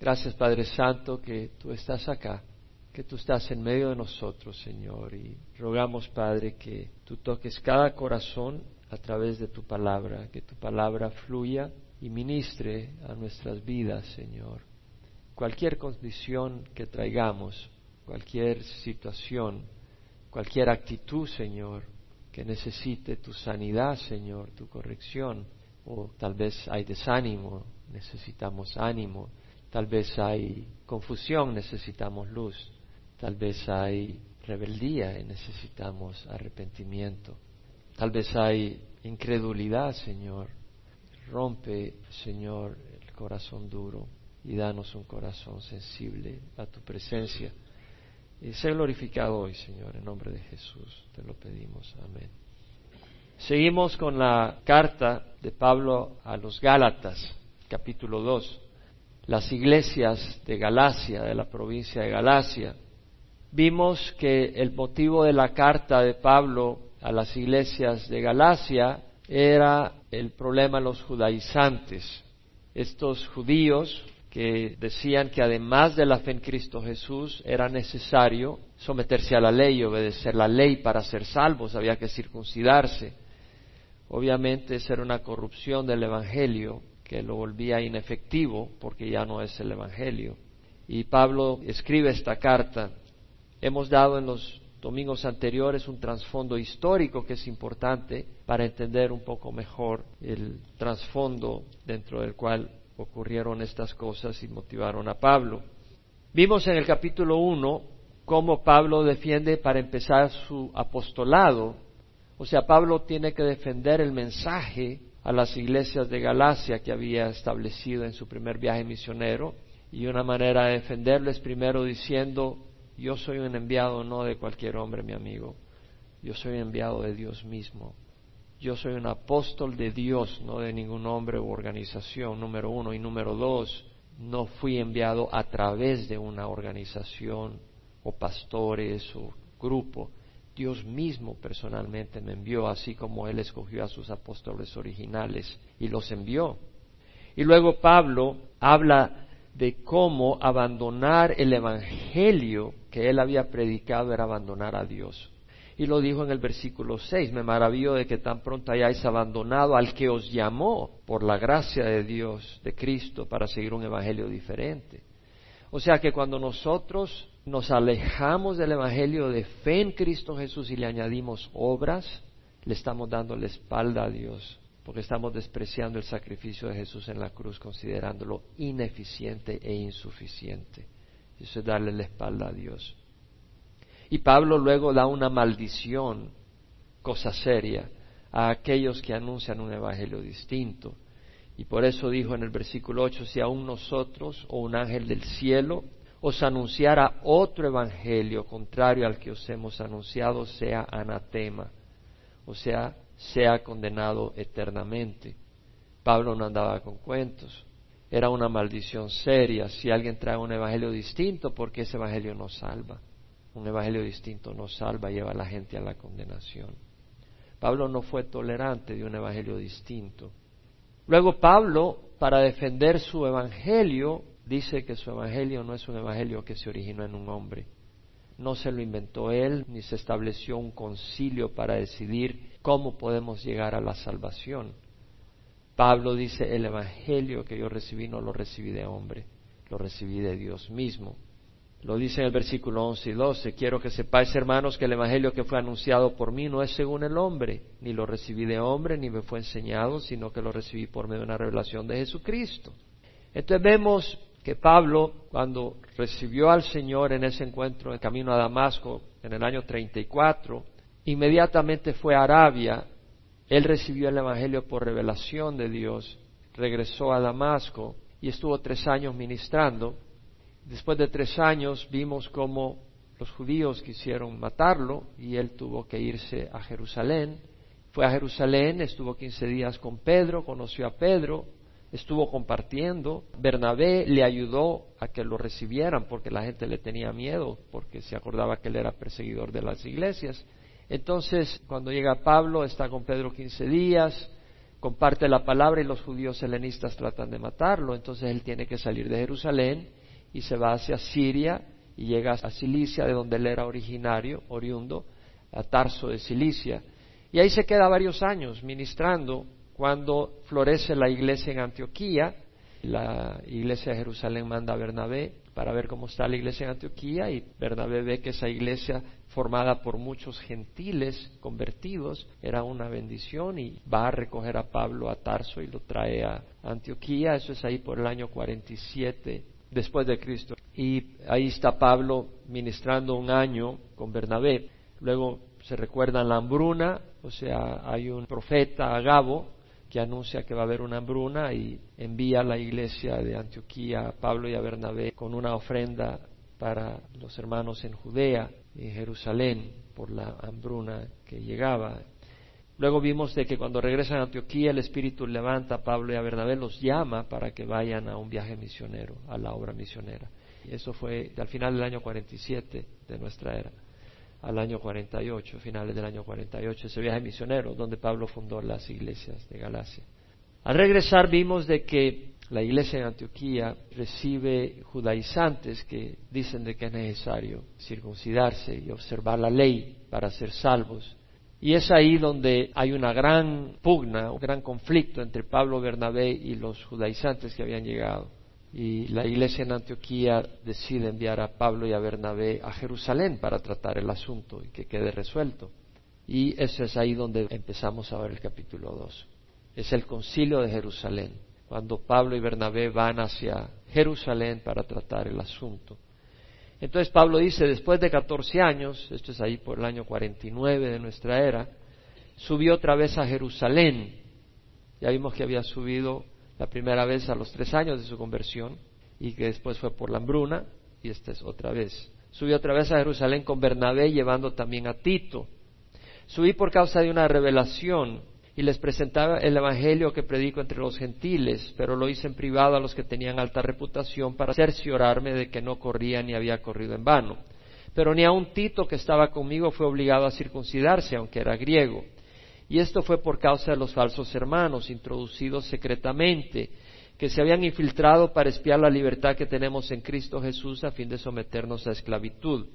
Gracias Padre Santo que tú estás acá, que tú estás en medio de nosotros, Señor, y rogamos Padre que tú toques cada corazón a través de tu palabra, que tu palabra fluya y ministre a nuestras vidas, Señor. Cualquier condición que traigamos, cualquier situación, cualquier actitud, Señor, que necesite tu sanidad, Señor, tu corrección, o tal vez hay desánimo, necesitamos ánimo, tal vez hay confusión, necesitamos luz, tal vez hay rebeldía y necesitamos arrepentimiento, tal vez hay incredulidad, Señor. Rompe, Señor, el corazón duro y danos un corazón sensible a tu presencia. Y sé glorificado hoy, Señor, en nombre de Jesús. Te lo pedimos. Amén. Seguimos con la carta de Pablo a los Gálatas, capítulo 2. Las iglesias de Galacia, de la provincia de Galacia. Vimos que el motivo de la carta de Pablo a las iglesias de Galacia era el problema de los judaizantes. Estos judíos que decían que además de la fe en Cristo Jesús era necesario someterse a la ley y obedecer la ley para ser salvos, había que circuncidarse. Obviamente esa era una corrupción del Evangelio que lo volvía inefectivo porque ya no es el Evangelio. Y Pablo escribe esta carta. Hemos dado en los domingos anteriores un trasfondo histórico que es importante para entender un poco mejor el trasfondo dentro del cual ocurrieron estas cosas y motivaron a Pablo. Vimos en el capítulo 1 cómo Pablo defiende para empezar su apostolado o sea, Pablo tiene que defender el mensaje a las iglesias de Galacia que había establecido en su primer viaje misionero y una manera de defenderlo es primero diciendo, yo soy un enviado no de cualquier hombre, mi amigo, yo soy enviado de Dios mismo. Yo soy un apóstol de Dios, no de ningún hombre u organización, número uno. Y número dos, no fui enviado a través de una organización o pastores o grupo. Dios mismo personalmente me envió, así como Él escogió a sus apóstoles originales y los envió. Y luego Pablo habla de cómo abandonar el Evangelio que él había predicado era abandonar a Dios. Y lo dijo en el versículo 6, me maravillo de que tan pronto hayáis abandonado al que os llamó por la gracia de Dios, de Cristo, para seguir un Evangelio diferente. O sea que cuando nosotros nos alejamos del Evangelio de fe en Cristo Jesús y le añadimos obras, le estamos dando la espalda a Dios, porque estamos despreciando el sacrificio de Jesús en la cruz, considerándolo ineficiente e insuficiente. Eso es darle la espalda a Dios. Y Pablo luego da una maldición, cosa seria, a aquellos que anuncian un evangelio distinto. Y por eso dijo en el versículo 8, si aún nosotros o un ángel del cielo os anunciara otro evangelio contrario al que os hemos anunciado, sea anatema, o sea, sea condenado eternamente. Pablo no andaba con cuentos. Era una maldición seria si alguien trae un evangelio distinto, porque ese evangelio no salva. Un evangelio distinto no salva, lleva a la gente a la condenación. Pablo no fue tolerante de un evangelio distinto. Luego Pablo, para defender su evangelio, dice que su evangelio no es un evangelio que se originó en un hombre. No se lo inventó él, ni se estableció un concilio para decidir cómo podemos llegar a la salvación. Pablo dice, el evangelio que yo recibí no lo recibí de hombre, lo recibí de Dios mismo. Lo dice en el versículo 11 y 12, quiero que sepáis, hermanos, que el evangelio que fue anunciado por mí no es según el hombre, ni lo recibí de hombre, ni me fue enseñado, sino que lo recibí por medio de una revelación de Jesucristo. Entonces vemos que Pablo, cuando recibió al Señor en ese encuentro en camino a Damasco en el año 34, inmediatamente fue a Arabia, él recibió el Evangelio por revelación de Dios, regresó a Damasco y estuvo tres años ministrando. Después de tres años vimos cómo los judíos quisieron matarlo y él tuvo que irse a Jerusalén. Fue a Jerusalén, estuvo quince días con Pedro, conoció a Pedro, estuvo compartiendo. Bernabé le ayudó a que lo recibieran porque la gente le tenía miedo, porque se acordaba que él era perseguidor de las iglesias. Entonces, cuando llega Pablo, está con Pedro quince días, comparte la palabra y los judíos helenistas tratan de matarlo, entonces él tiene que salir de Jerusalén y se va hacia Siria y llega a Cilicia, de donde él era originario, oriundo, a Tarso de Cilicia. Y ahí se queda varios años ministrando cuando florece la iglesia en Antioquía. La iglesia de Jerusalén manda a Bernabé para ver cómo está la iglesia en Antioquía y Bernabé ve que esa iglesia formada por muchos gentiles convertidos era una bendición y va a recoger a Pablo a Tarso y lo trae a Antioquía. Eso es ahí por el año 47 después de Cristo. Y ahí está Pablo ministrando un año con Bernabé. Luego se recuerda la hambruna, o sea, hay un profeta, Agabo, que anuncia que va a haber una hambruna y envía a la iglesia de Antioquía a Pablo y a Bernabé con una ofrenda para los hermanos en Judea y Jerusalén por la hambruna que llegaba. Luego vimos de que cuando regresan a Antioquía el Espíritu levanta a Pablo y a Bernabé, los llama para que vayan a un viaje misionero, a la obra misionera. Eso fue al final del año 47 de nuestra era, al año 48, finales del año 48, ese viaje misionero donde Pablo fundó las iglesias de Galacia. Al regresar vimos de que la iglesia en Antioquía recibe judaizantes que dicen de que es necesario circuncidarse y observar la ley para ser salvos. Y es ahí donde hay una gran pugna, un gran conflicto entre Pablo Bernabé y los judaizantes que habían llegado. Y la iglesia en Antioquía decide enviar a Pablo y a Bernabé a Jerusalén para tratar el asunto y que quede resuelto. Y eso es ahí donde empezamos a ver el capítulo 2. Es el concilio de Jerusalén, cuando Pablo y Bernabé van hacia Jerusalén para tratar el asunto. Entonces Pablo dice, después de 14 años, esto es ahí por el año 49 de nuestra era, subió otra vez a Jerusalén. Ya vimos que había subido la primera vez a los tres años de su conversión y que después fue por la hambruna y esta es otra vez. Subió otra vez a Jerusalén con Bernabé llevando también a Tito. Subí por causa de una revelación y les presentaba el Evangelio que predico entre los gentiles, pero lo hice en privado a los que tenían alta reputación para cerciorarme de que no corría ni había corrido en vano. Pero ni aun Tito que estaba conmigo fue obligado a circuncidarse, aunque era griego. Y esto fue por causa de los falsos hermanos, introducidos secretamente, que se habían infiltrado para espiar la libertad que tenemos en Cristo Jesús a fin de someternos a esclavitud,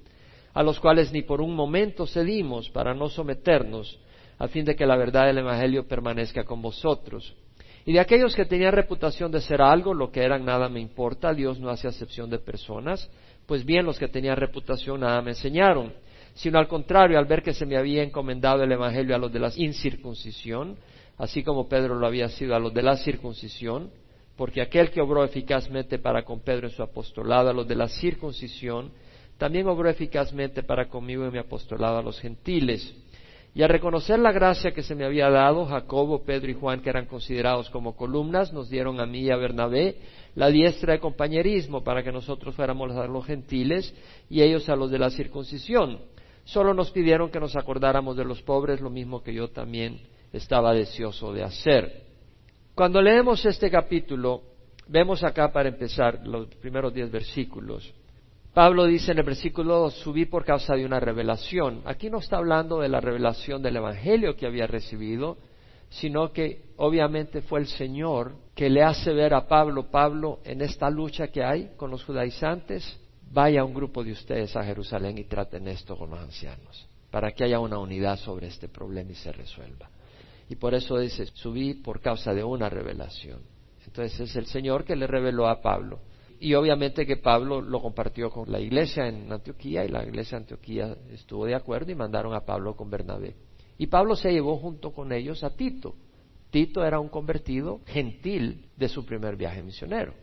a los cuales ni por un momento cedimos para no someternos, a fin de que la verdad del Evangelio permanezca con vosotros. Y de aquellos que tenían reputación de ser algo, lo que eran nada me importa, Dios no hace acepción de personas, pues bien los que tenían reputación nada me enseñaron, sino al contrario, al ver que se me había encomendado el Evangelio a los de la incircuncisión, así como Pedro lo había sido a los de la circuncisión, porque aquel que obró eficazmente para con Pedro en su apostolado a los de la circuncisión, también obró eficazmente para conmigo en mi apostolado a los gentiles. Y al reconocer la gracia que se me había dado, Jacobo, Pedro y Juan, que eran considerados como columnas, nos dieron a mí y a Bernabé la diestra de compañerismo para que nosotros fuéramos a los gentiles y ellos a los de la circuncisión. Solo nos pidieron que nos acordáramos de los pobres, lo mismo que yo también estaba deseoso de hacer. Cuando leemos este capítulo, vemos acá para empezar los primeros diez versículos, Pablo dice en el versículo 2, subí por causa de una revelación. Aquí no está hablando de la revelación del Evangelio que había recibido, sino que obviamente fue el Señor que le hace ver a Pablo, Pablo, en esta lucha que hay con los judaizantes, vaya un grupo de ustedes a Jerusalén y traten esto con los ancianos, para que haya una unidad sobre este problema y se resuelva. Y por eso dice, subí por causa de una revelación. Entonces es el Señor que le reveló a Pablo y obviamente que Pablo lo compartió con la iglesia en Antioquía y la iglesia de Antioquía estuvo de acuerdo y mandaron a Pablo con Bernabé. Y Pablo se llevó junto con ellos a Tito. Tito era un convertido gentil de su primer viaje misionero.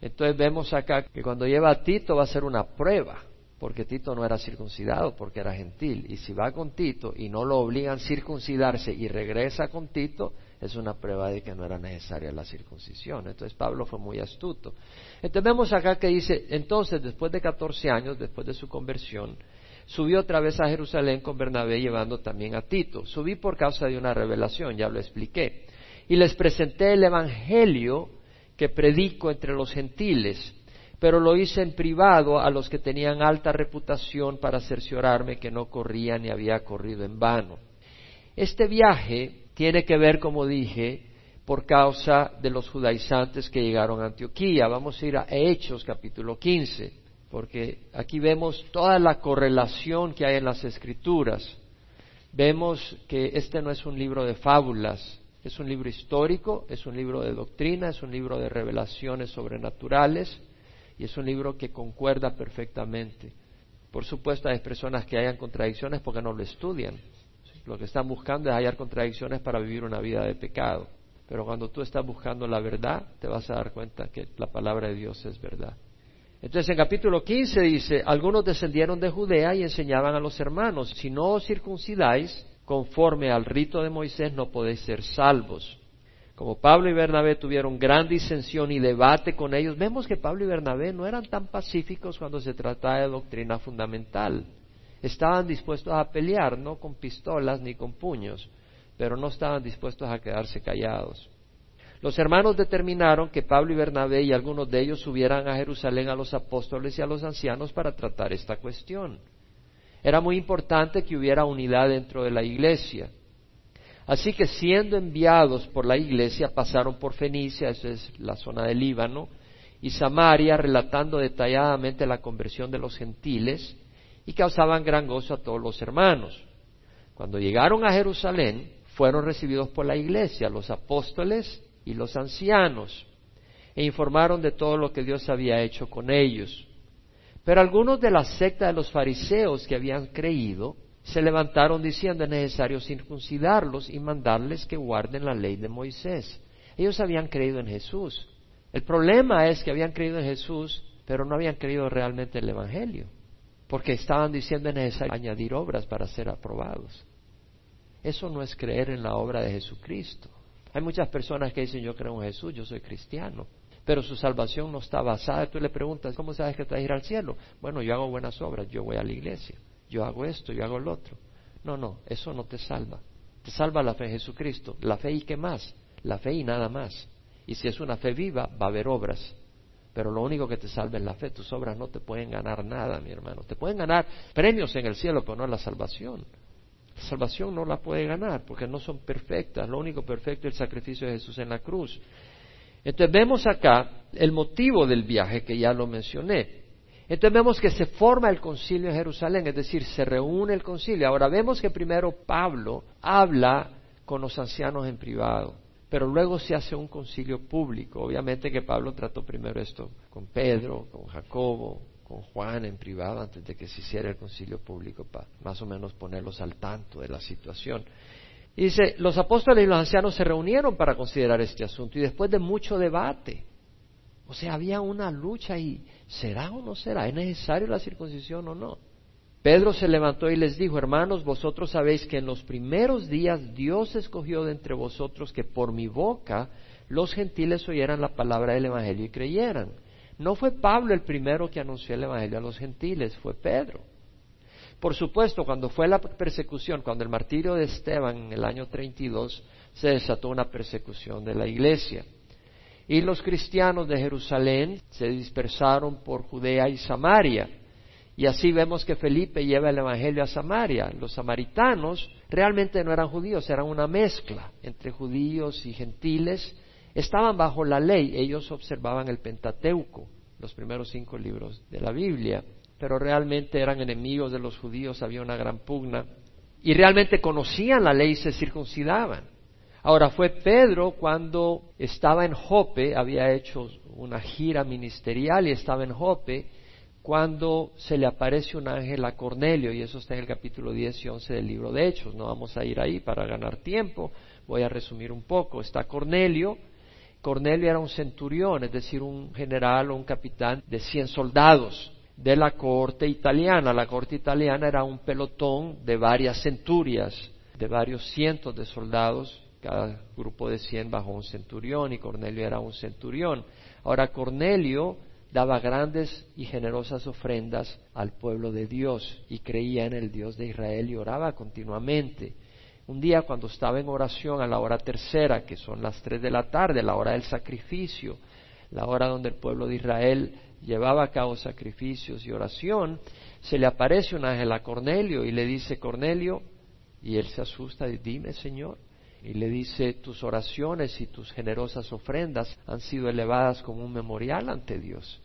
Entonces vemos acá que cuando lleva a Tito va a ser una prueba, porque Tito no era circuncidado, porque era gentil. Y si va con Tito y no lo obligan a circuncidarse y regresa con Tito, es una prueba de que no era necesaria la circuncisión. Entonces Pablo fue muy astuto. Entonces vemos acá que dice, entonces después de 14 años, después de su conversión, subió otra vez a Jerusalén con Bernabé llevando también a Tito. Subí por causa de una revelación, ya lo expliqué. Y les presenté el Evangelio que predico entre los gentiles, pero lo hice en privado a los que tenían alta reputación para cerciorarme que no corría ni había corrido en vano. Este viaje tiene que ver, como dije, por causa de los judaizantes que llegaron a Antioquía. Vamos a ir a Hechos capítulo 15, porque aquí vemos toda la correlación que hay en las escrituras. Vemos que este no es un libro de fábulas, es un libro histórico, es un libro de doctrina, es un libro de revelaciones sobrenaturales y es un libro que concuerda perfectamente. Por supuesto hay personas que hayan contradicciones porque no lo estudian. Lo que están buscando es hallar contradicciones para vivir una vida de pecado. Pero cuando tú estás buscando la verdad, te vas a dar cuenta que la palabra de Dios es verdad. Entonces en capítulo 15 dice, algunos descendieron de Judea y enseñaban a los hermanos, si no os circuncidáis conforme al rito de Moisés no podéis ser salvos. Como Pablo y Bernabé tuvieron gran disensión y debate con ellos, vemos que Pablo y Bernabé no eran tan pacíficos cuando se trataba de doctrina fundamental. Estaban dispuestos a pelear, no con pistolas ni con puños, pero no estaban dispuestos a quedarse callados. Los hermanos determinaron que Pablo y Bernabé y algunos de ellos subieran a Jerusalén a los apóstoles y a los ancianos para tratar esta cuestión. Era muy importante que hubiera unidad dentro de la iglesia. Así que siendo enviados por la iglesia pasaron por Fenicia, esa es la zona del Líbano, y Samaria, relatando detalladamente la conversión de los gentiles, y causaban gran gozo a todos los hermanos. Cuando llegaron a Jerusalén, fueron recibidos por la iglesia, los apóstoles y los ancianos, e informaron de todo lo que Dios había hecho con ellos. Pero algunos de la secta de los fariseos que habían creído se levantaron diciendo es necesario circuncidarlos y mandarles que guarden la ley de Moisés. Ellos habían creído en Jesús. El problema es que habían creído en Jesús, pero no habían creído realmente en el Evangelio, porque estaban diciendo es necesario añadir obras para ser aprobados. Eso no es creer en la obra de Jesucristo. Hay muchas personas que dicen yo creo en Jesús, yo soy cristiano, pero su salvación no está basada. Tú le preguntas, ¿cómo sabes que te vas a ir al cielo? Bueno, yo hago buenas obras, yo voy a la iglesia, yo hago esto, yo hago lo otro. No, no, eso no te salva. Te salva la fe en Jesucristo. La fe y qué más? La fe y nada más. Y si es una fe viva, va a haber obras. Pero lo único que te salva es la fe. Tus obras no te pueden ganar nada, mi hermano. Te pueden ganar premios en el cielo, pero no la salvación. La salvación no la puede ganar porque no son perfectas. Lo único perfecto es el sacrificio de Jesús en la cruz. Entonces vemos acá el motivo del viaje que ya lo mencioné. Entonces vemos que se forma el concilio en Jerusalén, es decir, se reúne el concilio. Ahora vemos que primero Pablo habla con los ancianos en privado, pero luego se hace un concilio público. Obviamente que Pablo trató primero esto con Pedro, con Jacobo, con Juan en privado antes de que se hiciera el concilio público para más o menos ponerlos al tanto de la situación. Y dice, los apóstoles y los ancianos se reunieron para considerar este asunto y después de mucho debate, o sea, había una lucha y ¿será o no será? ¿Es necesario la circuncisión o no? Pedro se levantó y les dijo, hermanos, vosotros sabéis que en los primeros días Dios escogió de entre vosotros que por mi boca los gentiles oyeran la palabra del Evangelio y creyeran. No fue Pablo el primero que anunció el Evangelio a los gentiles, fue Pedro. Por supuesto, cuando fue la persecución, cuando el martirio de Esteban en el año 32, se desató una persecución de la iglesia. Y los cristianos de Jerusalén se dispersaron por Judea y Samaria. Y así vemos que Felipe lleva el Evangelio a Samaria. Los samaritanos realmente no eran judíos, eran una mezcla entre judíos y gentiles estaban bajo la ley, ellos observaban el Pentateuco, los primeros cinco libros de la Biblia, pero realmente eran enemigos de los judíos, había una gran pugna, y realmente conocían la ley y se circuncidaban. Ahora fue Pedro cuando estaba en Jope, había hecho una gira ministerial y estaba en Jope, cuando se le aparece un ángel a Cornelio, y eso está en el capítulo 10 y 11 del libro de Hechos, no vamos a ir ahí para ganar tiempo, voy a resumir un poco. Está Cornelio, Cornelio era un centurión, es decir, un general o un capitán de cien soldados de la corte italiana. La corte italiana era un pelotón de varias centurias, de varios cientos de soldados, cada grupo de cien bajo un centurión y Cornelio era un centurión. Ahora Cornelio daba grandes y generosas ofrendas al pueblo de Dios y creía en el Dios de Israel y oraba continuamente. Un día cuando estaba en oración a la hora tercera, que son las tres de la tarde, la hora del sacrificio, la hora donde el pueblo de Israel llevaba a cabo sacrificios y oración, se le aparece un ángel a Cornelio y le dice, Cornelio, y él se asusta y dime, Señor. Y le dice, tus oraciones y tus generosas ofrendas han sido elevadas como un memorial ante Dios.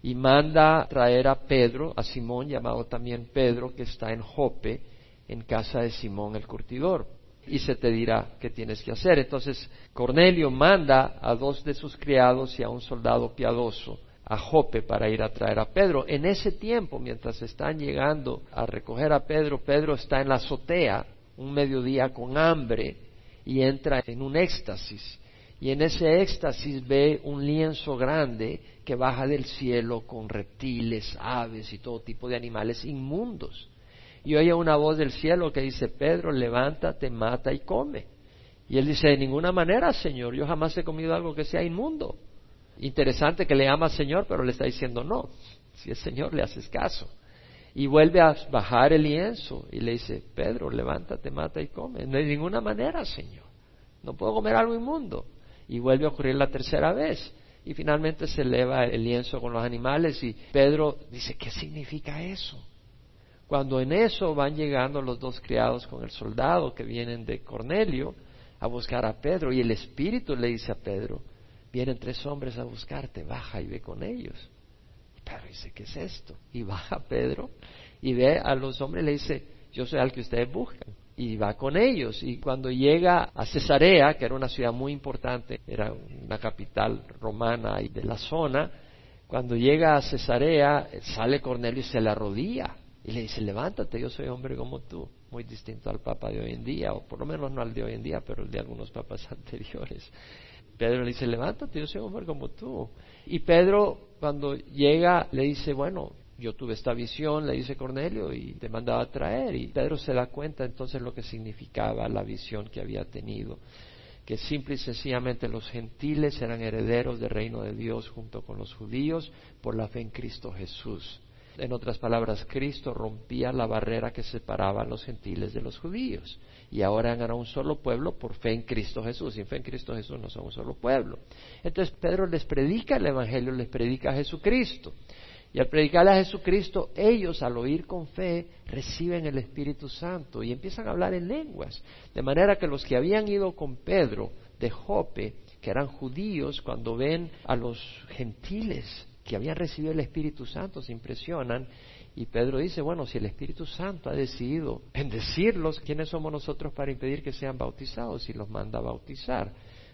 Y manda traer a Pedro, a Simón, llamado también Pedro, que está en Jope, en casa de Simón el curtidor. Y se te dirá qué tienes que hacer. Entonces Cornelio manda a dos de sus criados y a un soldado piadoso a Jope para ir a traer a Pedro. En ese tiempo, mientras están llegando a recoger a Pedro, Pedro está en la azotea un mediodía con hambre y entra en un éxtasis. Y en ese éxtasis ve un lienzo grande que baja del cielo con reptiles, aves y todo tipo de animales inmundos. Y oye una voz del cielo que dice, Pedro, levántate, mata y come. Y él dice, de ninguna manera, Señor, yo jamás he comido algo que sea inmundo. Interesante que le ama al Señor, pero le está diciendo no. Si es Señor, le haces caso. Y vuelve a bajar el lienzo y le dice, Pedro, levántate, mata y come. No hay ninguna manera, Señor. No puedo comer algo inmundo. Y vuelve a ocurrir la tercera vez. Y finalmente se eleva el lienzo con los animales y Pedro dice, ¿qué significa eso? Cuando en eso van llegando los dos criados con el soldado que vienen de Cornelio a buscar a Pedro y el Espíritu le dice a Pedro, vienen tres hombres a buscarte, baja y ve con ellos. Pedro dice, ¿qué es esto? Y baja Pedro y ve a los hombres y le dice, yo soy al que ustedes buscan. Y va con ellos. Y cuando llega a Cesarea, que era una ciudad muy importante, era una capital romana y de la zona, cuando llega a Cesarea, sale Cornelio y se le arrodilla. Y le dice, levántate, yo soy hombre como tú. Muy distinto al papa de hoy en día, o por lo menos no al de hoy en día, pero el de algunos papas anteriores. Pedro le dice, levántate, yo soy hombre como tú. Y Pedro cuando llega le dice, bueno, yo tuve esta visión, le dice Cornelio, y te mandaba a traer. Y Pedro se da cuenta entonces lo que significaba la visión que había tenido, que simple y sencillamente los gentiles eran herederos del reino de Dios junto con los judíos por la fe en Cristo Jesús. En otras palabras, Cristo rompía la barrera que separaba a los gentiles de los judíos. Y ahora eran un solo pueblo por fe en Cristo Jesús. Sin fe en Cristo Jesús no son un solo pueblo. Entonces Pedro les predica el Evangelio, les predica a Jesucristo. Y al predicarle a Jesucristo, ellos al oír con fe reciben el Espíritu Santo y empiezan a hablar en lenguas. De manera que los que habían ido con Pedro de Jope, que eran judíos, cuando ven a los gentiles que habían recibido el Espíritu Santo se impresionan y Pedro dice, bueno, si el Espíritu Santo ha decidido bendecirlos, ¿quiénes somos nosotros para impedir que sean bautizados y los manda a bautizar?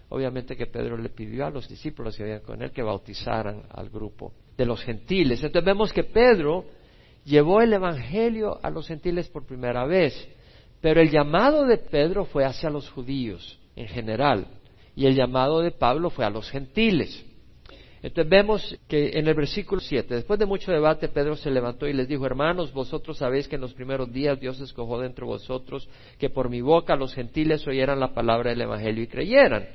Obviamente que Pedro le pidió a los discípulos que habían con él que bautizaran al grupo de los gentiles. Entonces vemos que Pedro llevó el Evangelio a los gentiles por primera vez, pero el llamado de Pedro fue hacia los judíos en general y el llamado de Pablo fue a los gentiles. Entonces vemos que en el versículo 7, después de mucho debate, Pedro se levantó y les dijo, hermanos, vosotros sabéis que en los primeros días Dios escogió de entre vosotros que por mi boca los gentiles oyeran la palabra del Evangelio y creyeran.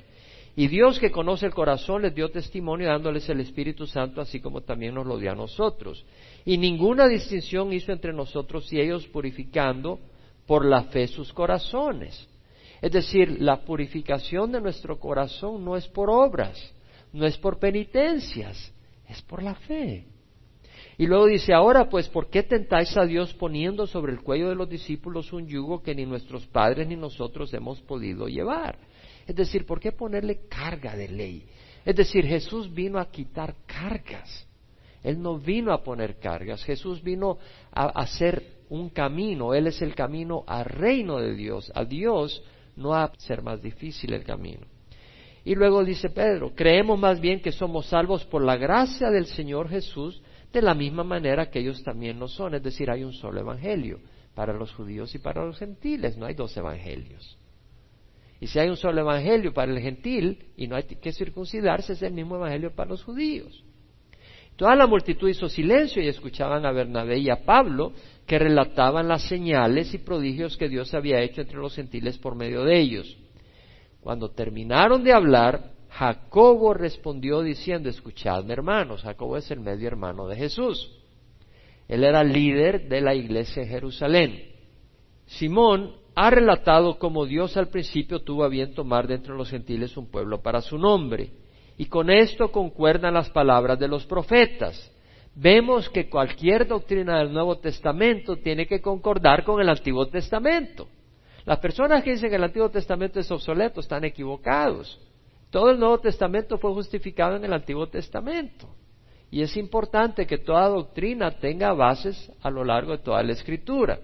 Y Dios que conoce el corazón les dio testimonio dándoles el Espíritu Santo, así como también nos lo dio a nosotros. Y ninguna distinción hizo entre nosotros y ellos purificando por la fe sus corazones. Es decir, la purificación de nuestro corazón no es por obras, no es por penitencias, es por la fe. Y luego dice, ahora pues, ¿por qué tentáis a Dios poniendo sobre el cuello de los discípulos un yugo que ni nuestros padres ni nosotros hemos podido llevar? Es decir, ¿por qué ponerle carga de ley? Es decir, Jesús vino a quitar cargas. Él no vino a poner cargas. Jesús vino a hacer un camino. Él es el camino al reino de Dios, a Dios, no a ser más difícil el camino. Y luego dice Pedro, creemos más bien que somos salvos por la gracia del Señor Jesús, de la misma manera que ellos también lo son. Es decir, hay un solo evangelio para los judíos y para los gentiles, no hay dos evangelios. Y si hay un solo evangelio para el gentil y no hay que circuncidarse, es el mismo evangelio para los judíos. Toda la multitud hizo silencio y escuchaban a Bernabé y a Pablo que relataban las señales y prodigios que Dios había hecho entre los gentiles por medio de ellos. Cuando terminaron de hablar, Jacobo respondió diciendo, escuchadme hermanos, Jacobo es el medio hermano de Jesús. Él era líder de la iglesia en Jerusalén. Simón ha relatado cómo Dios al principio tuvo a bien tomar de entre los gentiles un pueblo para su nombre. Y con esto concuerdan las palabras de los profetas. Vemos que cualquier doctrina del Nuevo Testamento tiene que concordar con el Antiguo Testamento. Las personas que dicen que el Antiguo Testamento es obsoleto están equivocados. Todo el Nuevo Testamento fue justificado en el Antiguo Testamento. Y es importante que toda doctrina tenga bases a lo largo de toda la Escritura.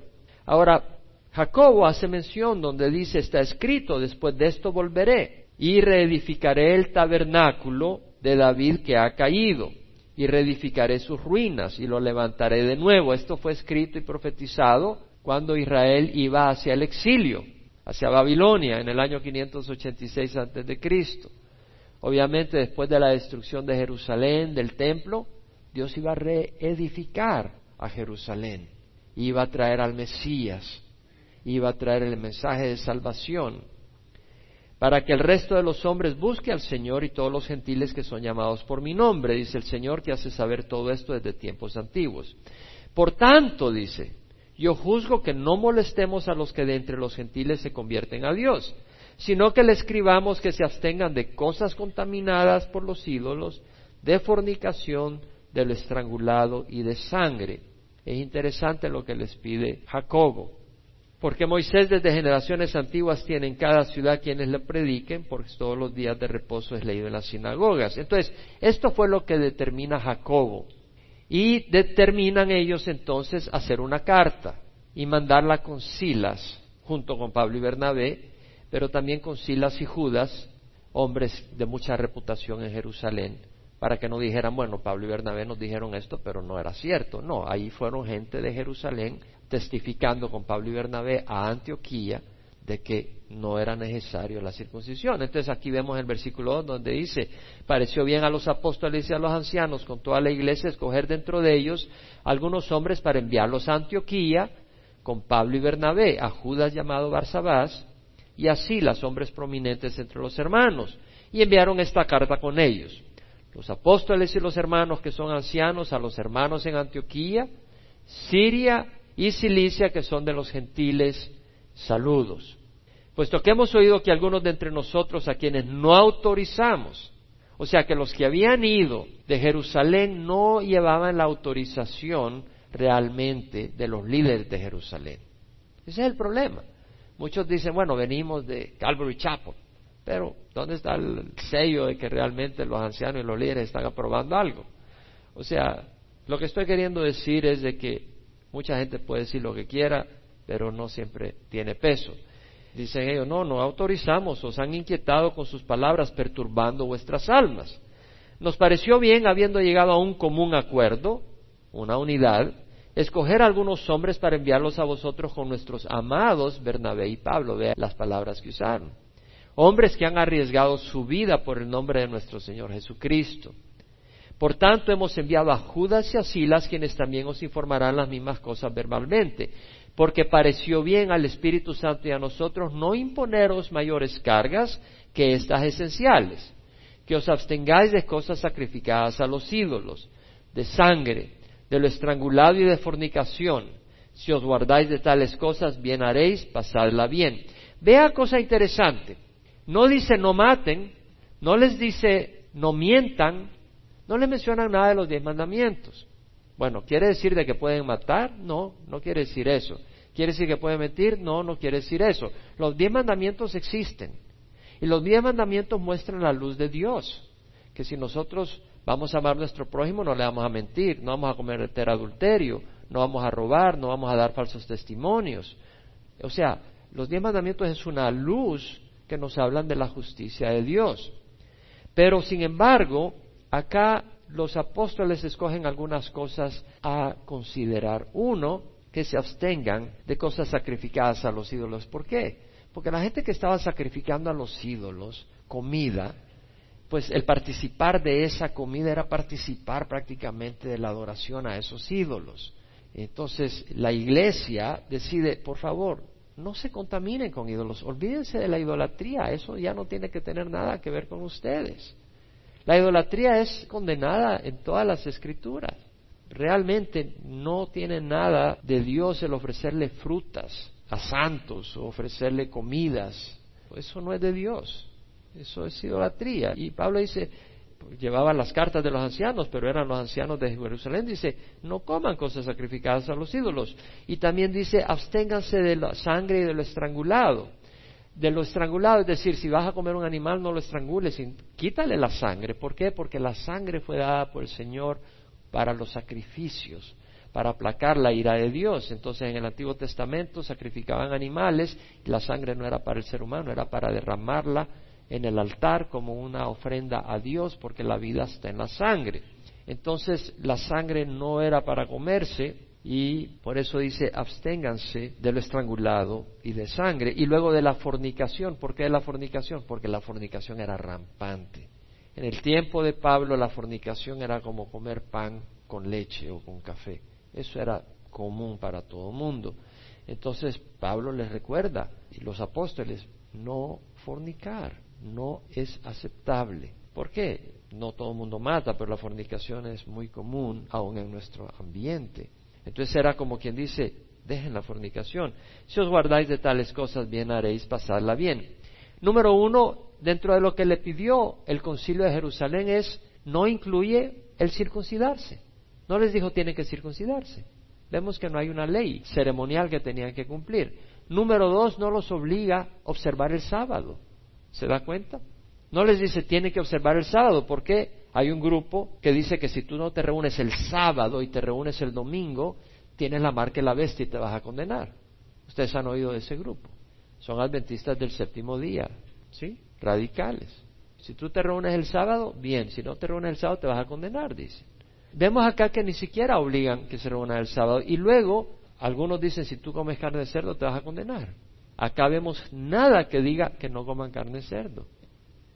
Ahora, Jacobo hace mención donde dice, está escrito, después de esto volveré y reedificaré el tabernáculo de David que ha caído y reedificaré sus ruinas y lo levantaré de nuevo. Esto fue escrito y profetizado cuando Israel iba hacia el exilio, hacia Babilonia en el año 586 antes de Cristo. Obviamente después de la destrucción de Jerusalén, del templo, Dios iba a reedificar a Jerusalén, iba a traer al Mesías, iba a traer el mensaje de salvación para que el resto de los hombres busque al Señor y todos los gentiles que son llamados por mi nombre, dice el Señor que hace saber todo esto desde tiempos antiguos. Por tanto, dice, yo juzgo que no molestemos a los que de entre los gentiles se convierten a Dios, sino que le escribamos que se abstengan de cosas contaminadas por los ídolos, de fornicación, del estrangulado y de sangre. Es interesante lo que les pide Jacobo. Porque Moisés desde generaciones antiguas tiene en cada ciudad quienes le prediquen, porque todos los días de reposo es leído en las sinagogas. Entonces, esto fue lo que determina Jacobo. Y determinan ellos entonces hacer una carta y mandarla con Silas, junto con Pablo y Bernabé, pero también con Silas y Judas, hombres de mucha reputación en Jerusalén, para que no dijeran, bueno, Pablo y Bernabé nos dijeron esto, pero no era cierto. No, ahí fueron gente de Jerusalén testificando con Pablo y Bernabé a Antioquía de que no era necesario la circuncisión. Entonces aquí vemos el versículo 2 donde dice, pareció bien a los apóstoles y a los ancianos con toda la iglesia escoger dentro de ellos algunos hombres para enviarlos a Antioquía con Pablo y Bernabé, a Judas llamado Barsabás y así las hombres prominentes entre los hermanos. Y enviaron esta carta con ellos. Los apóstoles y los hermanos que son ancianos a los hermanos en Antioquía, Siria y Cilicia, que son de los gentiles, saludos. Puesto que hemos oído que algunos de entre nosotros a quienes no autorizamos, o sea que los que habían ido de Jerusalén no llevaban la autorización realmente de los líderes de Jerusalén. Ese es el problema. Muchos dicen, bueno, venimos de Calvary Chapel, pero ¿dónde está el sello de que realmente los ancianos y los líderes están aprobando algo? O sea, lo que estoy queriendo decir es de que Mucha gente puede decir lo que quiera, pero no siempre tiene peso. Dicen ellos, no, no autorizamos, os han inquietado con sus palabras, perturbando vuestras almas. Nos pareció bien, habiendo llegado a un común acuerdo, una unidad, escoger algunos hombres para enviarlos a vosotros con nuestros amados Bernabé y Pablo. Vean las palabras que usaron. Hombres que han arriesgado su vida por el nombre de nuestro Señor Jesucristo. Por tanto, hemos enviado a Judas y a Silas, quienes también os informarán las mismas cosas verbalmente, porque pareció bien al Espíritu Santo y a nosotros no imponeros mayores cargas que estas esenciales, que os abstengáis de cosas sacrificadas a los ídolos, de sangre, de lo estrangulado y de fornicación. Si os guardáis de tales cosas, bien haréis, pasadla bien. Vea cosa interesante. No dice no maten, no les dice no mientan, no le mencionan nada de los diez mandamientos. Bueno, ¿quiere decir de que pueden matar? No, no quiere decir eso. ¿Quiere decir que pueden mentir? No, no quiere decir eso. Los diez mandamientos existen. Y los diez mandamientos muestran la luz de Dios. Que si nosotros vamos a amar a nuestro prójimo, no le vamos a mentir, no vamos a cometer adulterio, no vamos a robar, no vamos a dar falsos testimonios. O sea, los diez mandamientos es una luz que nos hablan de la justicia de Dios. Pero, sin embargo, acá los apóstoles escogen algunas cosas a considerar. Uno, que se abstengan de cosas sacrificadas a los ídolos. ¿Por qué? Porque la gente que estaba sacrificando a los ídolos comida, pues el participar de esa comida era participar prácticamente de la adoración a esos ídolos. Entonces la iglesia decide, por favor, no se contaminen con ídolos, olvídense de la idolatría, eso ya no tiene que tener nada que ver con ustedes. La idolatría es condenada en todas las escrituras. Realmente no tiene nada de Dios el ofrecerle frutas a santos o ofrecerle comidas. Eso no es de Dios. Eso es idolatría. Y Pablo dice, llevaba las cartas de los ancianos, pero eran los ancianos de Jerusalén, dice, no coman cosas sacrificadas a los ídolos. Y también dice, absténganse de la sangre y de lo estrangulado. De lo estrangulado, es decir, si vas a comer un animal, no lo estrangules, quítale la sangre. ¿Por qué? Porque la sangre fue dada por el Señor para los sacrificios, para aplacar la ira de Dios. Entonces en el Antiguo Testamento sacrificaban animales y la sangre no era para el ser humano, era para derramarla en el altar como una ofrenda a Dios porque la vida está en la sangre. Entonces la sangre no era para comerse y por eso dice absténganse de lo estrangulado y de sangre y luego de la fornicación. ¿Por qué de la fornicación? Porque la fornicación era rampante. En el tiempo de Pablo la fornicación era como comer pan con leche o con café. Eso era común para todo el mundo. Entonces Pablo les recuerda, y los apóstoles, no fornicar, no es aceptable. ¿Por qué? No todo el mundo mata, pero la fornicación es muy común aún en nuestro ambiente. Entonces era como quien dice, dejen la fornicación. Si os guardáis de tales cosas, bien haréis pasarla bien. Número uno, dentro de lo que le pidió el concilio de Jerusalén es, no incluye el circuncidarse. No les dijo tienen que circuncidarse. Vemos que no hay una ley ceremonial que tenían que cumplir. Número dos, no los obliga a observar el sábado. ¿Se da cuenta? No les dice tienen que observar el sábado, porque hay un grupo que dice que si tú no te reúnes el sábado y te reúnes el domingo, tienes la marca de la bestia y te vas a condenar. Ustedes han oído de ese grupo. Son adventistas del séptimo día. ¿sí? Radicales. Si tú te reúnes el sábado, bien, si no te reúnes el sábado te vas a condenar, dice. Vemos acá que ni siquiera obligan que se reúnan el sábado y luego algunos dicen si tú comes carne de cerdo te vas a condenar. Acá vemos nada que diga que no coman carne de cerdo.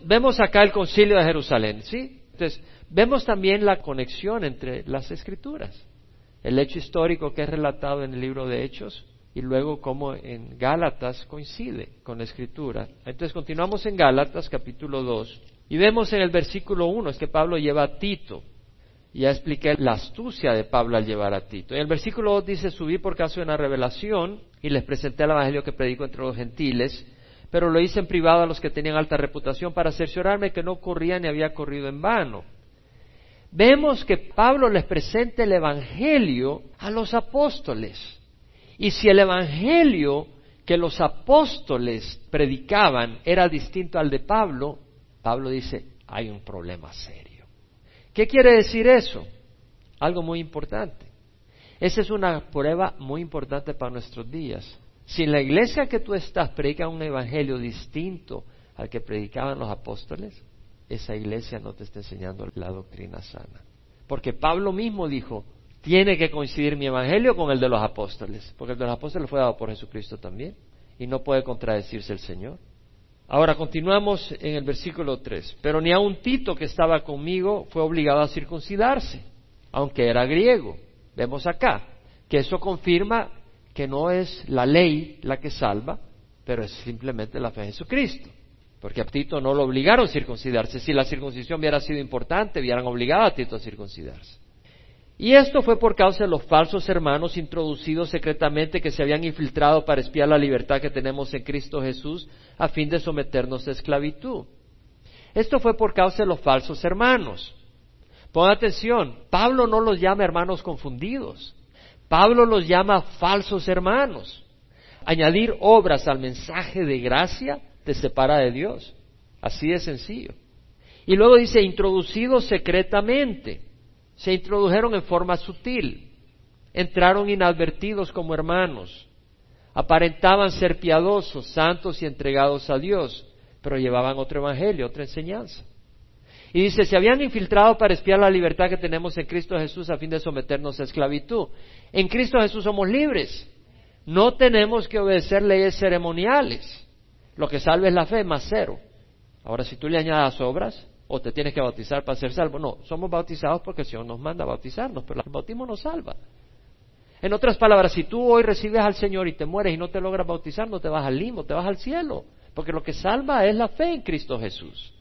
Vemos acá el concilio de Jerusalén, ¿sí? Entonces, vemos también la conexión entre las escrituras. El hecho histórico que es relatado en el libro de Hechos y luego como en Gálatas coincide con la escritura. Entonces continuamos en Gálatas capítulo 2 y vemos en el versículo 1 es que Pablo lleva a Tito. Ya expliqué la astucia de Pablo al llevar a Tito. En el versículo 2 dice, subí por caso de una revelación y les presenté el evangelio que predico entre los gentiles, pero lo hice en privado a los que tenían alta reputación para cerciorarme que no corría ni había corrido en vano. Vemos que Pablo les presenta el evangelio a los apóstoles. Y si el Evangelio que los apóstoles predicaban era distinto al de Pablo, Pablo dice, hay un problema serio. ¿Qué quiere decir eso? Algo muy importante. Esa es una prueba muy importante para nuestros días. Si en la iglesia que tú estás predica un evangelio distinto al que predicaban los apóstoles, esa iglesia no te está enseñando la doctrina sana. Porque Pablo mismo dijo, tiene que coincidir mi evangelio con el de los apóstoles, porque el de los apóstoles fue dado por Jesucristo también, y no puede contradecirse el Señor. Ahora continuamos en el versículo 3. Pero ni un Tito que estaba conmigo fue obligado a circuncidarse, aunque era griego. Vemos acá que eso confirma que no es la ley la que salva, pero es simplemente la fe en Jesucristo. Porque a Tito no lo obligaron a circuncidarse. Si la circuncisión hubiera sido importante, hubieran obligado a Tito a circuncidarse. Y esto fue por causa de los falsos hermanos introducidos secretamente que se habían infiltrado para espiar la libertad que tenemos en Cristo Jesús a fin de someternos a esclavitud. Esto fue por causa de los falsos hermanos. Pongan atención, Pablo no los llama hermanos confundidos. Pablo los llama falsos hermanos. Añadir obras al mensaje de gracia te separa de Dios. Así de sencillo. Y luego dice, introducidos secretamente se introdujeron en forma sutil, entraron inadvertidos como hermanos, aparentaban ser piadosos, santos y entregados a Dios, pero llevaban otro evangelio, otra enseñanza. Y dice, se habían infiltrado para espiar la libertad que tenemos en Cristo Jesús a fin de someternos a esclavitud. En Cristo Jesús somos libres. No tenemos que obedecer leyes ceremoniales. Lo que salve es la fe, más cero. Ahora, si tú le añadas obras, o te tienes que bautizar para ser salvo. No, somos bautizados porque el Señor nos manda a bautizarnos, pero el bautismo nos salva. En otras palabras, si tú hoy recibes al Señor y te mueres y no te logras bautizar, no te vas al limbo, te vas al cielo, porque lo que salva es la fe en Cristo Jesús.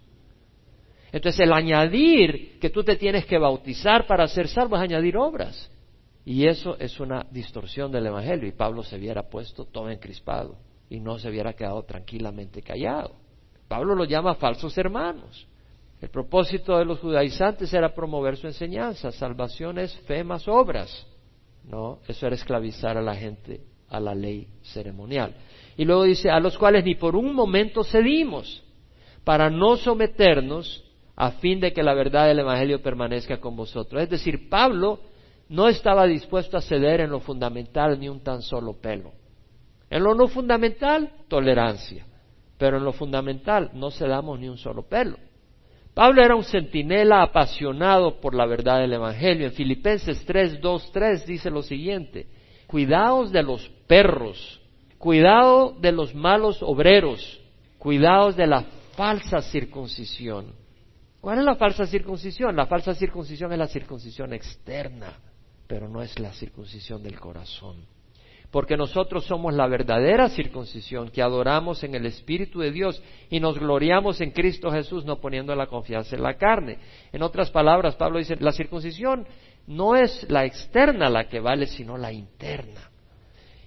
Entonces el añadir que tú te tienes que bautizar para ser salvo es añadir obras. Y eso es una distorsión del Evangelio. Y Pablo se hubiera puesto todo encrispado y no se hubiera quedado tranquilamente callado. Pablo lo llama falsos hermanos. El propósito de los judaizantes era promover su enseñanza. Salvación es fe más obras. No, eso era esclavizar a la gente a la ley ceremonial. Y luego dice, a los cuales ni por un momento cedimos, para no someternos a fin de que la verdad del Evangelio permanezca con vosotros. Es decir, Pablo no estaba dispuesto a ceder en lo fundamental ni un tan solo pelo. En lo no fundamental, tolerancia, pero en lo fundamental no cedamos ni un solo pelo. Pablo era un centinela apasionado por la verdad del Evangelio. En Filipenses 3, 2, 3 dice lo siguiente, cuidaos de los perros, cuidado de los malos obreros, cuidaos de la falsa circuncisión. ¿Cuál es la falsa circuncisión? La falsa circuncisión es la circuncisión externa, pero no es la circuncisión del corazón porque nosotros somos la verdadera circuncisión, que adoramos en el Espíritu de Dios y nos gloriamos en Cristo Jesús, no poniendo la confianza en la carne. En otras palabras, Pablo dice, la circuncisión no es la externa la que vale, sino la interna.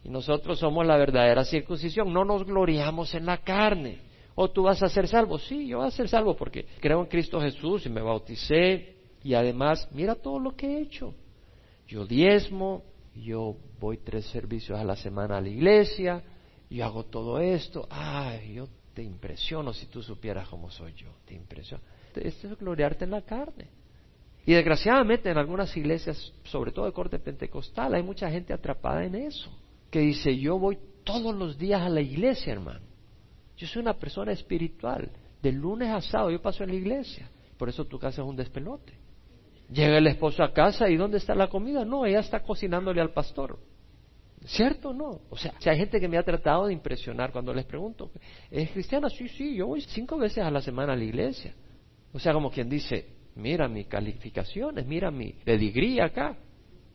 Y nosotros somos la verdadera circuncisión, no nos gloriamos en la carne. ¿O tú vas a ser salvo? Sí, yo voy a ser salvo porque creo en Cristo Jesús y me bauticé y además, mira todo lo que he hecho. Yo diezmo, yo voy tres servicios a la semana a la iglesia, yo hago todo esto, ay, yo te impresiono si tú supieras cómo soy yo, te impresiono. Esto es gloriarte en la carne. Y desgraciadamente en algunas iglesias, sobre todo de corte pentecostal, hay mucha gente atrapada en eso, que dice, yo voy todos los días a la iglesia, hermano. Yo soy una persona espiritual. De lunes a sábado yo paso en la iglesia. Por eso tu casa es un despelote. Llega el esposo a casa y ¿dónde está la comida? No, ella está cocinándole al pastor. ¿Cierto o no? O sea, hay gente que me ha tratado de impresionar cuando les pregunto, ¿es cristiana? Sí, sí, yo voy cinco veces a la semana a la iglesia. O sea, como quien dice, mira mis calificaciones, mira mi pedigrí acá.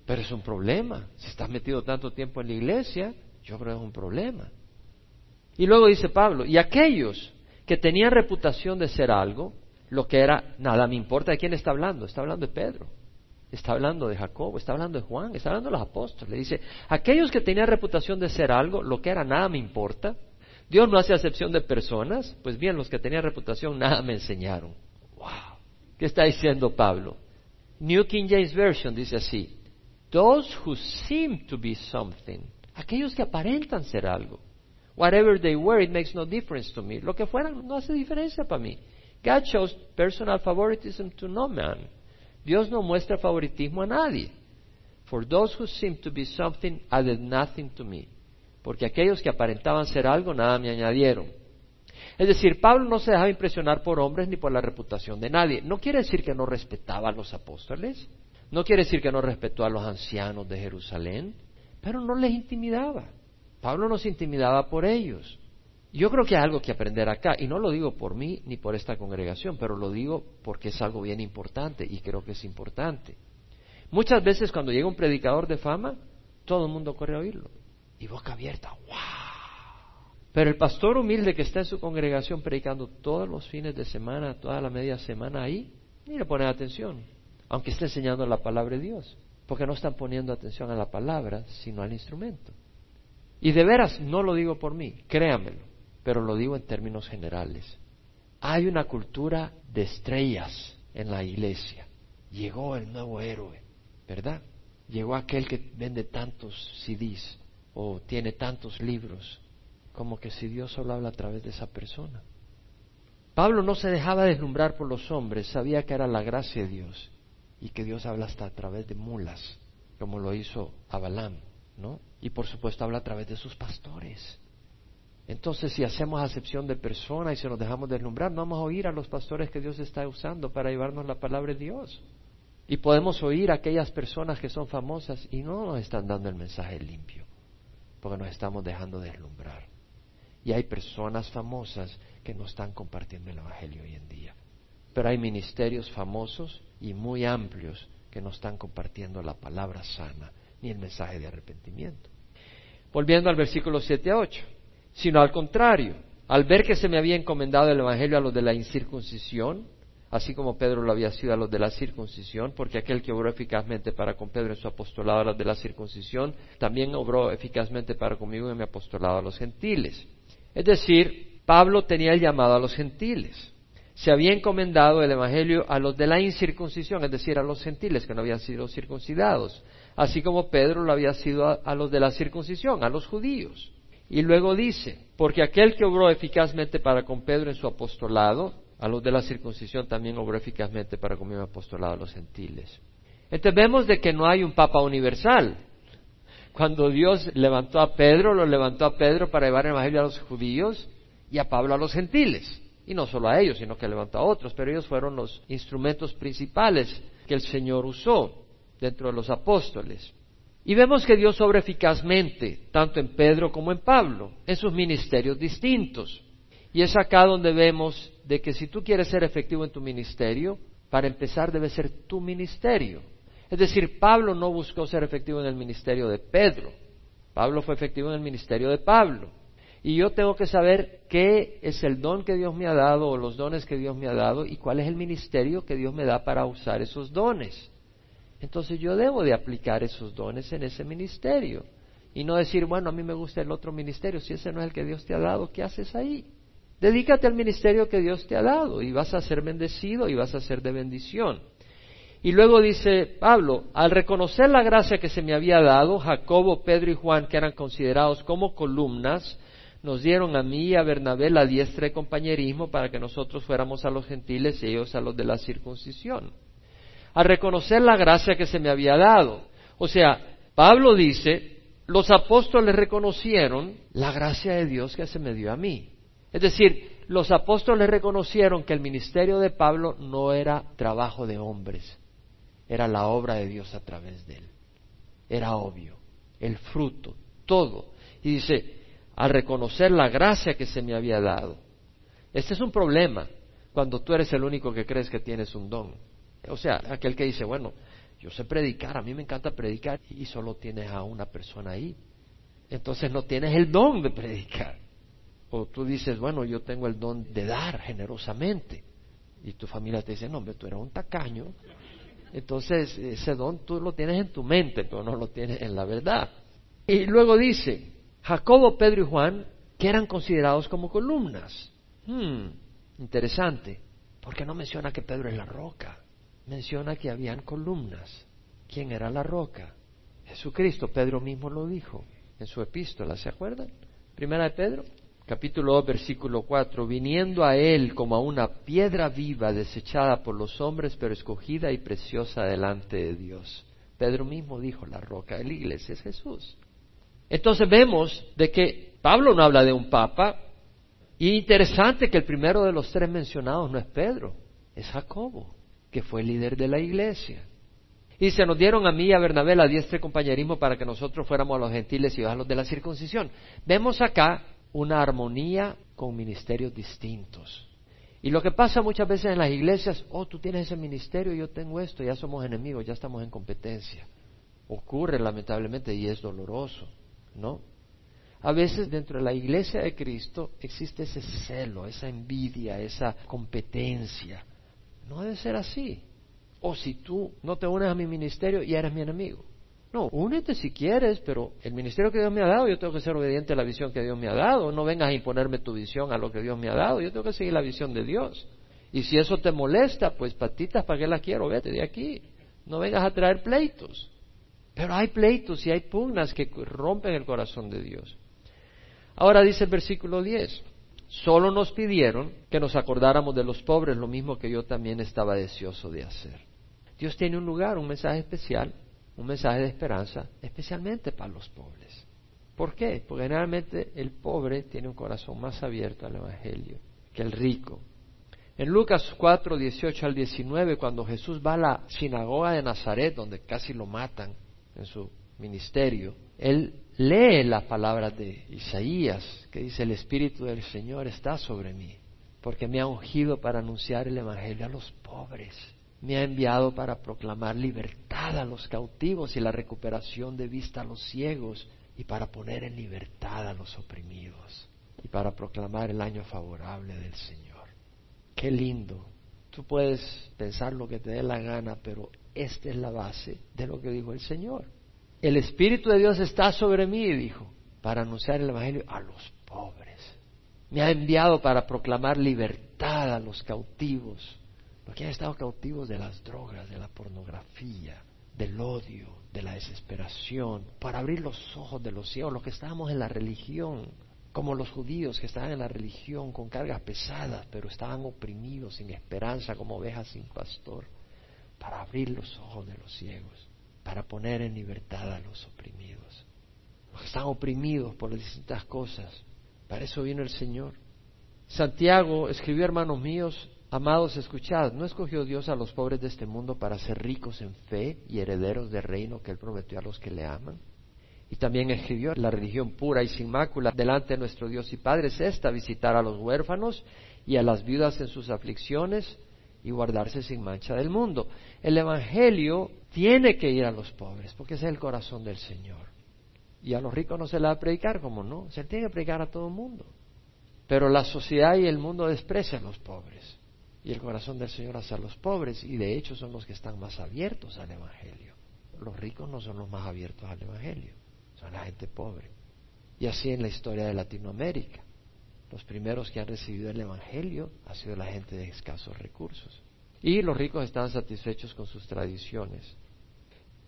Pero es un problema. Si estás metido tanto tiempo en la iglesia, yo creo que es un problema. Y luego dice Pablo, y aquellos que tenían reputación de ser algo, lo que era, nada me importa de quién está hablando, está hablando de Pedro, está hablando de Jacobo, está hablando de Juan, está hablando de los apóstoles. Le dice, aquellos que tenían reputación de ser algo, lo que era, nada me importa. Dios no hace acepción de personas, pues bien, los que tenían reputación, nada me enseñaron. Wow. ¿Qué está diciendo Pablo? New King James Version dice así, those who seem to be something, aquellos que aparentan ser algo. Whatever they were, it makes no difference to me. Lo que fueran no hace diferencia para mí. God shows personal favoritism to no man. Dios no muestra favoritismo a nadie. For those who seem to be something added nothing to me. Porque aquellos que aparentaban ser algo, nada me añadieron. Es decir, Pablo no se dejaba impresionar por hombres ni por la reputación de nadie. No quiere decir que no respetaba a los apóstoles, no quiere decir que no respetó a los ancianos de Jerusalén, pero no les intimidaba. Pablo no se intimidaba por ellos. Yo creo que hay algo que aprender acá, y no lo digo por mí ni por esta congregación, pero lo digo porque es algo bien importante y creo que es importante. Muchas veces cuando llega un predicador de fama, todo el mundo corre a oírlo. Y boca abierta, ¡wow! Pero el pastor humilde que está en su congregación predicando todos los fines de semana, toda la media semana ahí, ni le pone atención, aunque esté enseñando la palabra de Dios, porque no están poniendo atención a la palabra, sino al instrumento. Y de veras, no lo digo por mí, créanmelo pero lo digo en términos generales. Hay una cultura de estrellas en la iglesia. Llegó el nuevo héroe, ¿verdad? Llegó aquel que vende tantos CDs o tiene tantos libros, como que si Dios solo habla a través de esa persona. Pablo no se dejaba deslumbrar por los hombres, sabía que era la gracia de Dios y que Dios habla hasta a través de mulas, como lo hizo a ¿no? Y por supuesto habla a través de sus pastores. Entonces, si hacemos acepción de persona y se nos dejamos deslumbrar, no vamos a oír a los pastores que Dios está usando para llevarnos la palabra de Dios. Y podemos oír a aquellas personas que son famosas y no nos están dando el mensaje limpio, porque nos estamos dejando deslumbrar. Y hay personas famosas que no están compartiendo el Evangelio hoy en día. Pero hay ministerios famosos y muy amplios que no están compartiendo la palabra sana ni el mensaje de arrepentimiento. Volviendo al versículo 7 a 8 sino al contrario, al ver que se me había encomendado el Evangelio a los de la incircuncisión, así como Pedro lo había sido a los de la circuncisión, porque aquel que obró eficazmente para con Pedro en su apostolado a los de la circuncisión, también obró eficazmente para conmigo en mi apostolado a los gentiles. Es decir, Pablo tenía el llamado a los gentiles. se había encomendado el Evangelio a los de la incircuncisión, es decir, a los gentiles que no habían sido circuncidados, así como Pedro lo había sido a, los de la circuncisión, a los judíos. Y luego dice, porque aquel que obró eficazmente para con Pedro en su apostolado, a los de la circuncisión también obró eficazmente para con mi apostolado a los gentiles. Entonces vemos de que no hay un Papa universal. Cuando Dios levantó a Pedro, lo levantó a Pedro para llevar el Evangelio a los judíos y a Pablo a los gentiles. Y no solo a ellos, sino que levantó a otros, pero ellos fueron los instrumentos principales que el Señor usó dentro de los apóstoles. Y vemos que Dios obra eficazmente, tanto en Pedro como en Pablo, en sus ministerios distintos. Y es acá donde vemos de que si tú quieres ser efectivo en tu ministerio, para empezar debe ser tu ministerio. Es decir, Pablo no buscó ser efectivo en el ministerio de Pedro. Pablo fue efectivo en el ministerio de Pablo. Y yo tengo que saber qué es el don que Dios me ha dado o los dones que Dios me ha dado y cuál es el ministerio que Dios me da para usar esos dones. Entonces yo debo de aplicar esos dones en ese ministerio y no decir, bueno, a mí me gusta el otro ministerio, si ese no es el que Dios te ha dado, ¿qué haces ahí? Dedícate al ministerio que Dios te ha dado y vas a ser bendecido y vas a ser de bendición. Y luego dice Pablo, al reconocer la gracia que se me había dado, Jacobo, Pedro y Juan, que eran considerados como columnas, nos dieron a mí y a Bernabé la diestra de compañerismo para que nosotros fuéramos a los gentiles y ellos a los de la circuncisión. Al reconocer la gracia que se me había dado. O sea, Pablo dice, los apóstoles reconocieron la gracia de Dios que se me dio a mí. Es decir, los apóstoles reconocieron que el ministerio de Pablo no era trabajo de hombres, era la obra de Dios a través de él. Era obvio, el fruto, todo. Y dice, al reconocer la gracia que se me había dado. Este es un problema cuando tú eres el único que crees que tienes un don. O sea, aquel que dice, bueno, yo sé predicar, a mí me encanta predicar y solo tienes a una persona ahí. Entonces no tienes el don de predicar. O tú dices, bueno, yo tengo el don de dar generosamente. Y tu familia te dice, no, hombre, tú eres un tacaño. Entonces, ese don tú lo tienes en tu mente, pero no lo tienes en la verdad. Y luego dice, Jacobo, Pedro y Juan, que eran considerados como columnas. Hmm, interesante, porque no menciona que Pedro es la roca, menciona que habían columnas. ¿Quién era la roca? Jesucristo, Pedro mismo lo dijo en su epístola, ¿se acuerdan? Primera de Pedro, capítulo 2, versículo 4, viniendo a él como a una piedra viva desechada por los hombres, pero escogida y preciosa delante de Dios. Pedro mismo dijo, la roca de la iglesia es Jesús. Entonces vemos de que Pablo no habla de un papa, y interesante que el primero de los tres mencionados no es Pedro, es Jacobo, que fue líder de la iglesia. Y se nos dieron a mí y a Bernabé la diestra compañerismo para que nosotros fuéramos a los gentiles y a los de la circuncisión. Vemos acá una armonía con ministerios distintos. Y lo que pasa muchas veces en las iglesias, oh, tú tienes ese ministerio, yo tengo esto, ya somos enemigos, ya estamos en competencia. Ocurre lamentablemente y es doloroso, ¿no? A veces dentro de la iglesia de Cristo existe ese celo, esa envidia, esa competencia. No debe ser así. O si tú no te unes a mi ministerio, y eres mi enemigo. No, únete si quieres, pero el ministerio que Dios me ha dado, yo tengo que ser obediente a la visión que Dios me ha dado. No vengas a imponerme tu visión a lo que Dios me ha dado. Yo tengo que seguir la visión de Dios. Y si eso te molesta, pues patitas, ¿para qué las quiero? Vete de aquí. No vengas a traer pleitos. Pero hay pleitos y hay pugnas que rompen el corazón de Dios. Ahora dice el versículo 10, solo nos pidieron que nos acordáramos de los pobres, lo mismo que yo también estaba deseoso de hacer. Dios tiene un lugar, un mensaje especial un mensaje de esperanza, especialmente para los pobres. ¿Por qué? Porque generalmente el pobre tiene un corazón más abierto al Evangelio que el rico. En Lucas 4, 18 al 19, cuando Jesús va a la sinagoga de Nazaret, donde casi lo matan en su ministerio, él lee las palabras de Isaías, que dice, el Espíritu del Señor está sobre mí, porque me ha ungido para anunciar el Evangelio a los pobres me ha enviado para proclamar libertad a los cautivos y la recuperación de vista a los ciegos y para poner en libertad a los oprimidos y para proclamar el año favorable del Señor. Qué lindo. Tú puedes pensar lo que te dé la gana, pero esta es la base de lo que dijo el Señor. El Espíritu de Dios está sobre mí, dijo, para anunciar el Evangelio a los pobres. Me ha enviado para proclamar libertad a los cautivos, los que han estado cautivos de las drogas, de la pornografía, del odio, de la desesperación, para abrir los ojos de los ciegos, los que estábamos en la religión, como los judíos que estaban en la religión con cargas pesadas, pero estaban oprimidos, sin esperanza, como ovejas sin pastor, para abrir los ojos de los ciegos, para poner en libertad a los oprimidos. Los que están oprimidos por distintas cosas, para eso vino el Señor. Santiago escribió, hermanos míos, amados, escuchad, ¿no escogió Dios a los pobres de este mundo para ser ricos en fe y herederos del reino que Él prometió a los que le aman? Y también escribió, la religión pura y sin mácula delante de nuestro Dios y Padre es esta, visitar a los huérfanos y a las viudas en sus aflicciones y guardarse sin mancha del mundo. El Evangelio tiene que ir a los pobres, porque ese es el corazón del Señor. Y a los ricos no se le va a predicar, como no, se le tiene que predicar a todo el mundo. Pero la sociedad y el mundo desprecian a los pobres. Y el corazón del Señor hacia los pobres, y de hecho son los que están más abiertos al Evangelio. Los ricos no son los más abiertos al Evangelio son la gente pobre. Y así en la historia de Latinoamérica. Los primeros que han recibido el Evangelio ha sido la gente de escasos recursos. Y los ricos están satisfechos con sus tradiciones.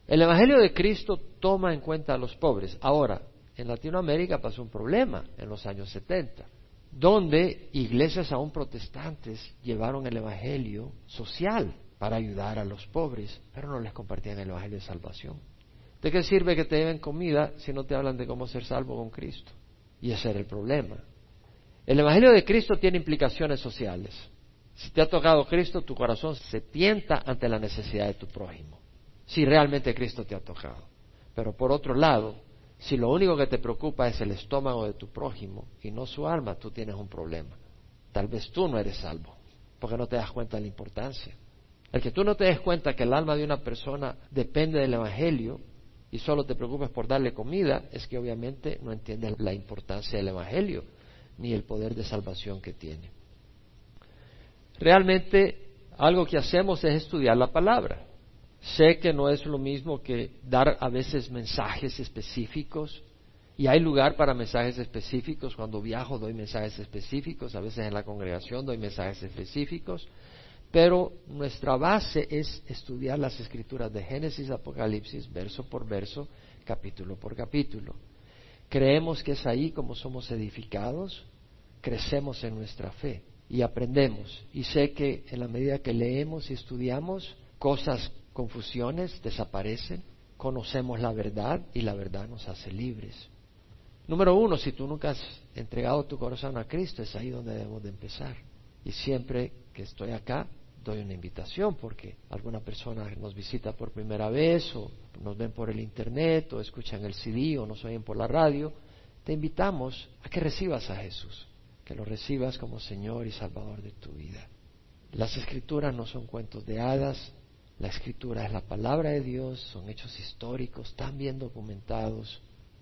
El Evangelio de Cristo toma en cuenta a los pobres. Ahora, en Latinoamérica pasó un problema en los años 70, donde iglesias aún protestantes llevaron el Evangelio social para ayudar a los pobres, pero no les compartían el Evangelio de salvación. ¿De qué sirve que te lleven comida si no te hablan de cómo ser salvo con Cristo? Y ese era el problema. El Evangelio de Cristo tiene implicaciones sociales. Si te ha tocado Cristo, tu corazón se tienta ante la necesidad de tu prójimo. Si realmente Cristo te ha tocado. Pero por otro lado, si lo único que te preocupa es el estómago de tu prójimo y no su alma, tú tienes un problema. Tal vez tú no eres salvo, porque no te das cuenta de la importancia. El que tú no te des cuenta que el alma de una persona depende del Evangelio y solo te preocupas por darle comida, es que obviamente no entiendes la importancia del Evangelio ni el poder de salvación que tiene. Realmente algo que hacemos es estudiar la palabra. Sé que no es lo mismo que dar a veces mensajes específicos y hay lugar para mensajes específicos. Cuando viajo doy mensajes específicos, a veces en la congregación doy mensajes específicos, pero nuestra base es estudiar las escrituras de Génesis, Apocalipsis, verso por verso, capítulo por capítulo. Creemos que es ahí como somos edificados, crecemos en nuestra fe y aprendemos. Y sé que en la medida que leemos y estudiamos, cosas, confusiones desaparecen, conocemos la verdad y la verdad nos hace libres. Número uno, si tú nunca has entregado tu corazón a Cristo, es ahí donde debemos de empezar. Y siempre que estoy acá, doy una invitación porque alguna persona nos visita por primera vez o nos ven por el internet o escuchan el CD o nos oyen por la radio, te invitamos a que recibas a Jesús, que lo recibas como Señor y Salvador de tu vida. Las escrituras no son cuentos de hadas, la escritura es la palabra de Dios, son hechos históricos tan bien documentados.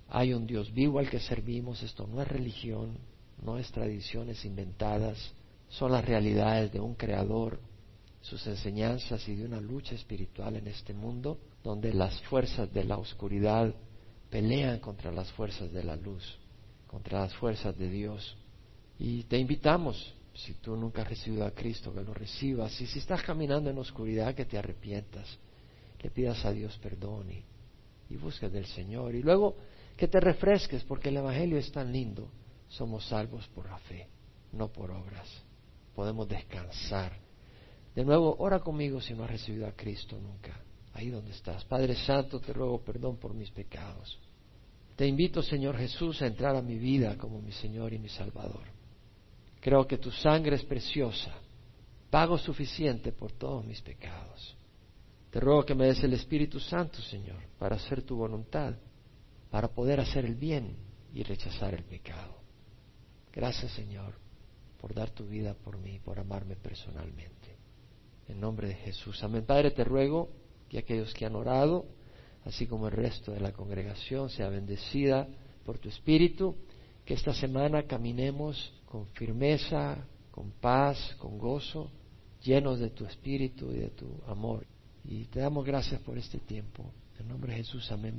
Hay un Dios vivo al que servimos, esto no es religión, no es tradiciones inventadas, son las realidades de un creador sus enseñanzas y de una lucha espiritual en este mundo donde las fuerzas de la oscuridad pelean contra las fuerzas de la luz, contra las fuerzas de Dios. Y te invitamos, si tú nunca has recibido a Cristo, que lo recibas. Y si estás caminando en oscuridad, que te arrepientas, le pidas a Dios perdón y, y busques del Señor. Y luego que te refresques, porque el Evangelio es tan lindo. Somos salvos por la fe, no por obras. Podemos descansar de nuevo, ora conmigo si no has recibido a Cristo nunca. Ahí donde estás. Padre Santo, te ruego perdón por mis pecados. Te invito, Señor Jesús, a entrar a mi vida como mi Señor y mi Salvador. Creo que tu sangre es preciosa, pago suficiente por todos mis pecados. Te ruego que me des el Espíritu Santo, Señor, para hacer tu voluntad, para poder hacer el bien y rechazar el pecado. Gracias, Señor, por dar tu vida por mí, por amarme personalmente. En nombre de Jesús. Amén. Padre, te ruego que aquellos que han orado, así como el resto de la congregación, sea bendecida por tu Espíritu, que esta semana caminemos con firmeza, con paz, con gozo, llenos de tu Espíritu y de tu amor. Y te damos gracias por este tiempo. En nombre de Jesús, amén.